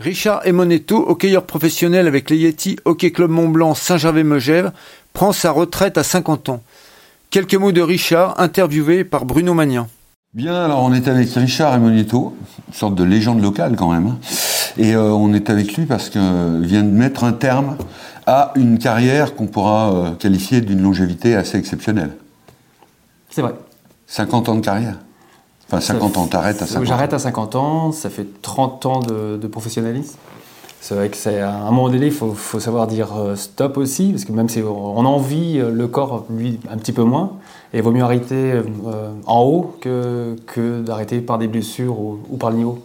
Richard Emonetto, hockeyeur professionnel avec les Yeti Hockey Club Mont-Blanc Saint-Gervais-Megève, prend sa retraite à 50 ans. Quelques mots de Richard, interviewé par Bruno Magnan. Bien, alors on est avec Richard Emonetto, une sorte de légende locale quand même. Hein. Et euh, on est avec lui parce qu'il vient de mettre un terme à une carrière qu'on pourra euh, qualifier d'une longévité assez exceptionnelle. C'est vrai. 50 ans de carrière Enfin, 50 ans, t'arrêtes à 50 ans. J'arrête à 50 ans, ça fait 30 ans de, professionnalisme. C'est vrai que c'est à un moment donné, il faut, savoir dire euh, stop aussi, parce que même si on a envie, euh, le corps, lui, un petit peu moins. Et il vaut mieux arrêter euh, en haut que, que d'arrêter par des blessures ou, ou par le niveau.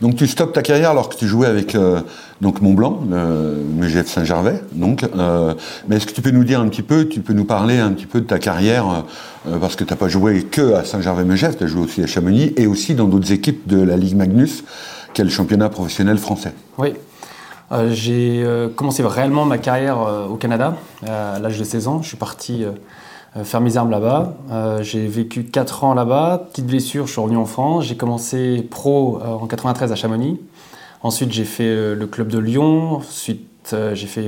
Donc tu stoppes ta carrière alors que tu jouais avec euh, donc Mont Blanc, le MGF Saint-Gervais. Donc, euh, mais est-ce que tu peux nous dire un petit peu, tu peux nous parler un petit peu de ta carrière euh, parce que tu n'as pas joué que à Saint-Gervais-MGF, tu as joué aussi à Chamonix et aussi dans d'autres équipes de la Ligue Magnus, qui est le championnat professionnel français. Oui. j'ai commencé réellement ma carrière au Canada à l'âge de 16 ans. Je suis parti euh, faire mes armes là-bas. Euh, j'ai vécu 4 ans là-bas, petite blessure, je suis revenu en France. J'ai commencé pro euh, en 93 à Chamonix. Ensuite, j'ai fait le club de Lyon. Ensuite, j'ai fait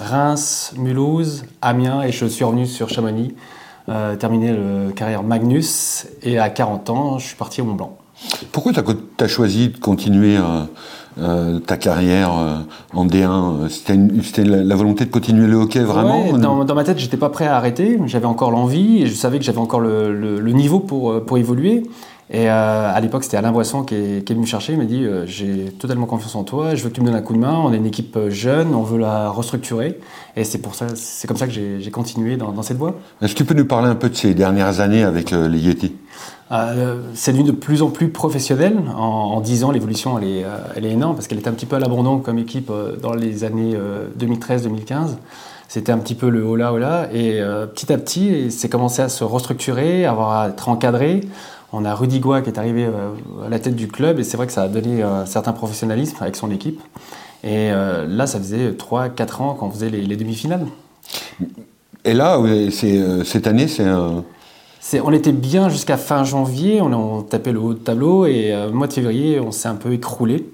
Reims, Mulhouse, Amiens et je suis revenu sur Chamonix, terminé la carrière Magnus. Et à 40 ans, je suis parti au Mont Blanc. Pourquoi tu as, choisi de continuer euh, ta carrière euh, en D1 C'était la, volonté de continuer le hockey vraiment dans, ma tête, j'étais pas prêt à arrêter. J'avais encore l'envie et je savais que j'avais encore le, niveau pour, euh, pour évoluer. Et à l'époque, c'était Alain Boisson qui est, qui est, venu me chercher. Il m'a dit J'ai totalement confiance en toi, je veux que tu me donnes un coup de main. On est une équipe jeune, on veut la restructurer. Et c'est pour ça, c'est comme ça que j'ai continué dans, dans, cette voie. Est-ce que tu peux nous parler un peu de ces dernières années avec les Yeti? Euh, c'est devenu de plus en plus professionnel. En, 10 ans, l'évolution, elle est, euh, elle est énorme parce qu'elle était un petit peu à l'abandon comme équipe euh, dans les années 2013-2015. C'était un petit peu le hola hola. Et petit à petit, c'est commencé à se restructurer, à, avoir, à être encadré. On a Rudy Goua qui est arrivé à la tête du club et c'est vrai que ça a donné un certain professionnalisme avec son équipe. Et là, ça faisait 3-4 ans qu'on faisait les, les demi-finales. Et là, cette année, c'est un on était bien jusqu'à fin janvier, on, tapait le haut de tableau et euh, mois de février, on s'est un peu écroulé.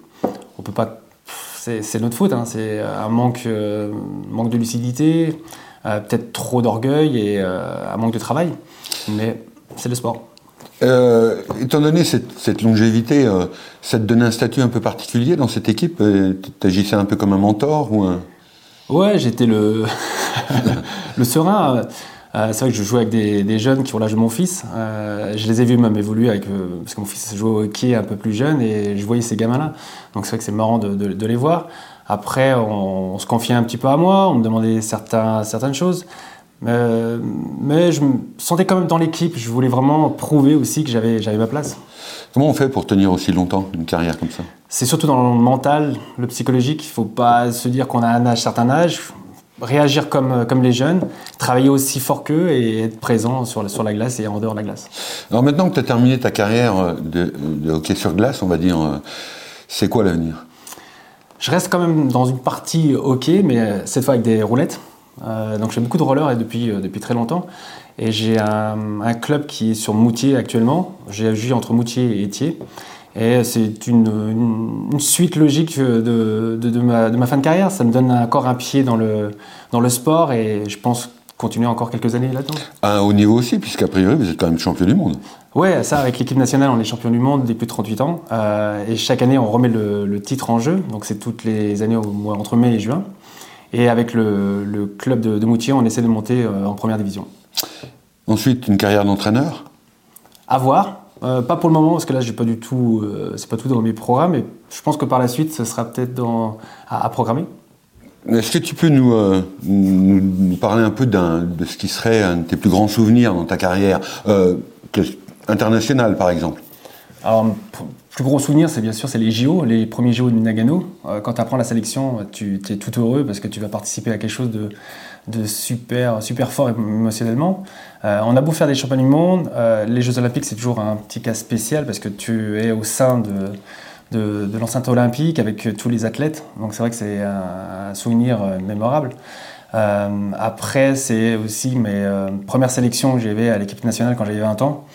On peut pas, c'est notre faute, hein. c'est un manque, euh, manque de lucidité, euh, peut-être trop d'orgueil et un manque de travail. Mais c'est le sport. Étant donné cette, longévité, ça te donnait un statut un peu particulier dans cette équipe Tu agissais un peu comme un mentor ou Ouais, j'étais le, le serein. Euh, c'est vrai que je joue avec des, jeunes qui ont l'âge de mon fils. Euh, je les ai vus même évoluer avec, euh, parce que mon fils joue au hockey un peu plus jeune et je voyais ces gamins-là. Donc c'est vrai que c'est marrant de, les voir. Après, on, se confiait un petit peu à moi, on me demandait certaines choses. Mais je me sentais quand même dans l'équipe. Je voulais vraiment prouver aussi que j'avais ma place. Comment on fait pour tenir aussi longtemps une carrière comme ça? C'est surtout dans le mental, le psychologique. Il ne faut pas se dire qu'on a un certain âge réagir comme, euh, comme les jeunes, travailler aussi fort qu'eux et être présent sur, sur la glace et en dehors de la glace. Alors maintenant que tu as terminé ta carrière euh, de, hockey sur glace, on va dire, euh, c'est quoi l'avenir? Je reste quand même dans une partie hockey, mais cette fois avec des roulettes. Donc je fais beaucoup de roller et depuis, depuis très longtemps. Et j'ai un, un, club qui est sur Moutier actuellement. J'ai joué entre Moutier et Étier. Et c'est une, suite logique de, de, ma, de, ma, fin de carrière. Ça me donne encore un pied dans le, dans le sport et je pense continuer encore quelques années là-dedans. À un haut niveau aussi, puisqu'a priori, vous êtes quand même champion du monde. Ouais, ça, avec l'équipe nationale, on est champion du monde depuis 38 ans. Euh, et chaque année, on remet le, titre en jeu. Donc, c'est toutes les années au, entre mai et juin. Et avec le, le club de, de, Moutier, on essaie de monter euh, en première division. Ensuite, une carrière d'entraîneur? À voir. Euh, pas pour le moment parce que là j'ai pas du tout, euh, c'est pas tout dans mes programmes. Mais je pense que par la suite, ce sera peut-être à, programmer. Est-ce que tu peux nous, euh, nous, parler un peu de ce qui serait un de tes plus grands souvenirs dans ta carrière? Internationale, par exemple? Alors, plus gros souvenir, c'est bien sûr c'est les JO, les premiers JO de Nagano. quand tu apprends la sélection, tu es tout heureux parce que tu vas participer à quelque chose de, super, super fort émotionnellement. Euh, on a beau faire des championnats du monde, euh, les Jeux Olympiques c'est toujours un petit cas spécial parce que tu es au sein de, l'enceinte olympique avec tous les athlètes. Donc c'est vrai que c'est un, souvenir euh, mémorable. après, c'est aussi mes premières sélections que j'avais à l'équipe nationale quand j'avais 20 ans.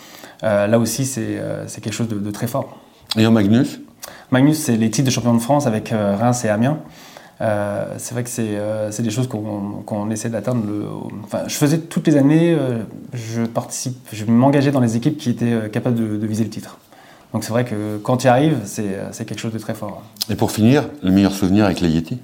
là aussi, c'est quelque chose de, très fort. Et en Magnus Magnus, c'est les titres de champion de France avec Reims et Amiens. c'est vrai que c'est des choses qu'on essaie d'atteindre. Enfin, je faisais toutes les années, je participe, je m'engageais dans les équipes qui étaient capables de, de viser le titre. Donc c'est vrai que quand tu y arrives, c'est quelque chose de très fort. Et pour finir, le meilleur souvenir avec les Yeti?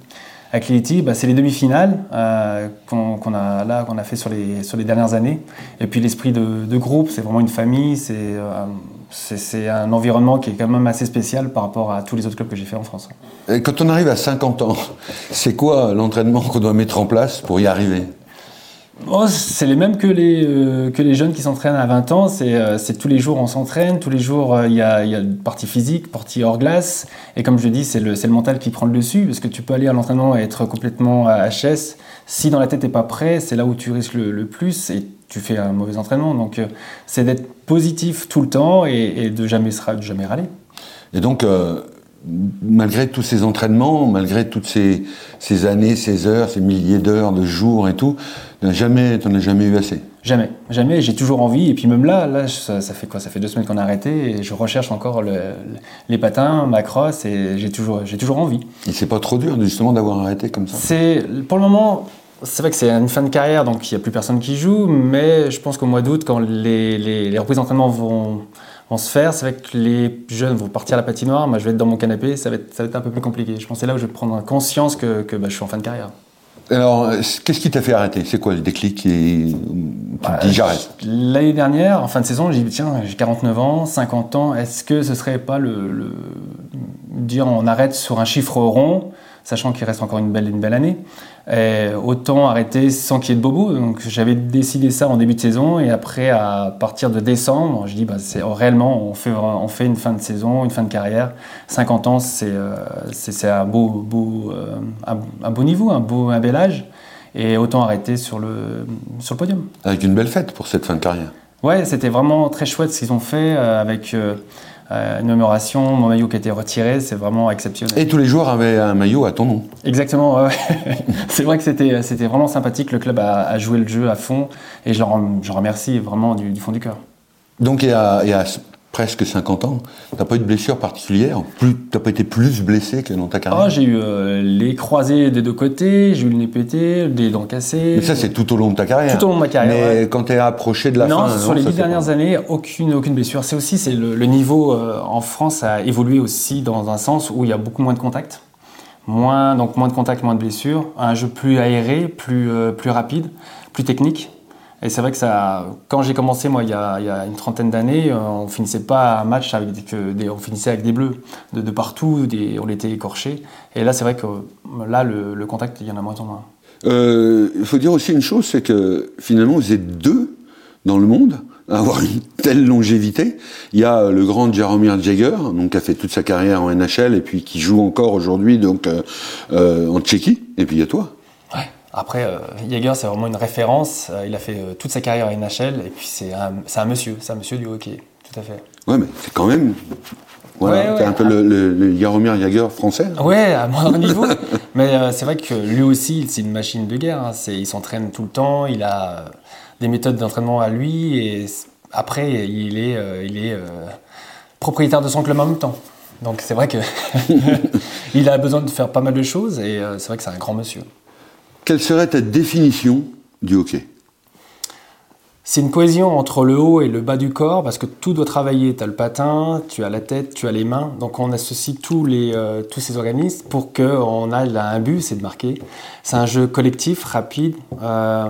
Avec les Yeti, bah, c'est les demi-finales euh, qu'on a là qu'on a fait sur les sur les dernières années. Et puis l'esprit de, groupe, c'est vraiment une famille, euh, c'est un environnement qui est quand même assez spécial par rapport à tous les autres clubs que j'ai fait en France. Et quand on arrive à 50 ans, c'est quoi l'entraînement qu'on doit mettre en place pour y arriver? Oh, c'est les mêmes que les, euh, que les jeunes qui s'entraînent à 20 ans. C'est euh, tous les jours on s'entraîne, tous les jours euh, il y, a, y a une partie physique, partie hors glace. Et comme je dis, c'est le, le mental qui prend le dessus parce que tu peux aller à l'entraînement et être complètement à HS. Si dans la tête t'es pas prêt, c'est là où tu risques le, plus et tu fais un mauvais entraînement. Donc c'est d'être positif tout le temps et, et de, jamais, de jamais râler. Et donc, malgré tous ces entraînements, malgré toutes ces, ces, années, ces heures, ces milliers d'heures, de jours et tout, tu n'en as jamais eu assez? Jamais, jamais. J'ai toujours envie. Et puis même là, là ça, fait quoi? Ça fait deux semaines qu'on a arrêté et je recherche encore les patins, ma crosse et j'ai toujours, j'ai toujours envie. Et c'est pas trop dur justement d'avoir arrêté comme ça? C'est pour le moment. C'est vrai que c'est une fin de carrière, donc il n'y a plus personne qui joue, mais je pense qu'au mois d'août, quand les, les, les reprises d'entraînement vont, vont se faire. C'est vrai que les jeunes vont partir à la patinoire, moi je vais être dans mon canapé, ça va être, ça va être un peu plus compliqué. Je pense que c'est là où je vais prendre conscience que, que bah, je suis en fin de carrière. Alors, qu'est-ce qui t'a fait arrêter? C'est quoi le déclic et bah, j'arrête? L'année dernière, en fin de saison, j'ai dit tiens, j'ai 49 ans, 50 ans, est-ce que ce serait pas le, le, dire on arrête sur un chiffre rond, sachant qu'il reste encore une belle, une belle année autant arrêter sans qu'il y ait de bobo. Donc j'avais décidé ça en début de saison et après à partir de décembre, je dis bah, c'est réellement on fait on fait une fin de saison, une fin de carrière. 50 ans c'est euh, c'est un beau beau euh, un, beau niveau, un beau un bel âge et autant arrêter sur le sur le podium. Avec une belle fête pour cette fin de carrière. Ouais, c'était vraiment très chouette ce qu'ils ont fait euh, avec euh, une mémoration, mon maillot qui a été retiré, c'est vraiment exceptionnel. Et tous les joueurs avaient un maillot à ton nom. Exactement, c'est vrai que c'était, c'était vraiment sympathique, le club a, joué le jeu à fond, et je leur, je remercie vraiment du, fond du cœur. Donc il y a, il y a presque 50 ans, t'as pas eu de blessure particulière Tu T'as pas été plus blessé que dans ta carrière? Oh, J'ai eu euh, les croisés des deux côtés, j'ai eu le nez pété, des dents cassées. Mais ça, c'est tout au long de ta carrière. Tout au long de ma carrière. Mais quand tu es approché de la fin. Non, sur les dix dernières années, aucune, aucune blessure. C'est aussi, c'est le, niveau euh, en France a évolué aussi dans un sens où il y a beaucoup moins de contacts. Moins, donc moins de contacts, moins de blessures. Un jeu plus aéré, plus, euh, plus rapide, plus technique. Et c'est vrai que ça, quand j'ai commencé, moi, il y a, une trentaine d'années, euh, on finissait pas un match avec des, on finissait avec des bleus de, partout, des, on était écorché. Et là, c'est vrai que là, le, contact, il y en a moins en moins. Euh, il faut dire aussi une chose, c'est que finalement, vous êtes deux dans le monde à avoir une telle longévité. Il y a le grand Jaromir Jagger, donc qui a fait toute sa carrière en NHL et puis qui joue encore aujourd'hui donc euh, en Tchéquie. Et puis il y a toi. Après, euh, Jäger, c'est vraiment une référence. Euh, il a fait euh, toute sa carrière à NHL et puis c'est un, un, monsieur, c'est un monsieur du hockey, tout à fait. Ouais, mais c'est quand même. Voilà, c'est un peu le, le, Jaromir Jagger français. Ouais, à moindre niveau. mais c'est vrai que lui aussi, c'est une machine de guerre. Hein. Il s'entraîne tout le temps, il a des méthodes d'entraînement à lui et après, il est, il est propriétaire de son club en même temps. Donc c'est vrai que il a besoin de faire pas mal de choses et c'est vrai que c'est un grand monsieur. Quelle serait ta définition du hockey? C'est une cohésion entre le haut et le bas du corps parce que tout doit travailler. Tu as le patin, tu as la tête, tu as les mains. Donc on associe tous, les, euh, tous ces organismes pour qu'on aille à un but, c'est de marquer. C'est un jeu collectif, rapide. Euh,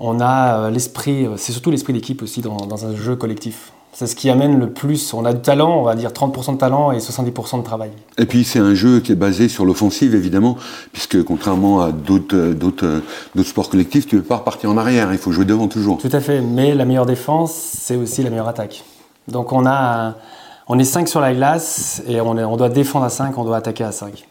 on a euh, l'esprit, c'est surtout l'esprit d'équipe aussi dans, dans, un jeu collectif. C'est ce qui amène le plus. On a du talent, on va dire 30% de talent et 70% de travail. Et puis c'est un jeu qui est basé sur l'offensive évidemment, puisque contrairement à d'autres d'autres sports collectifs, tu ne peux pas repartir en arrière, il faut jouer devant toujours. Tout à fait, mais la meilleure défense, c'est aussi la meilleure attaque. Donc on a on est 5 sur la glace et on, on doit défendre à 5, on doit attaquer à 5.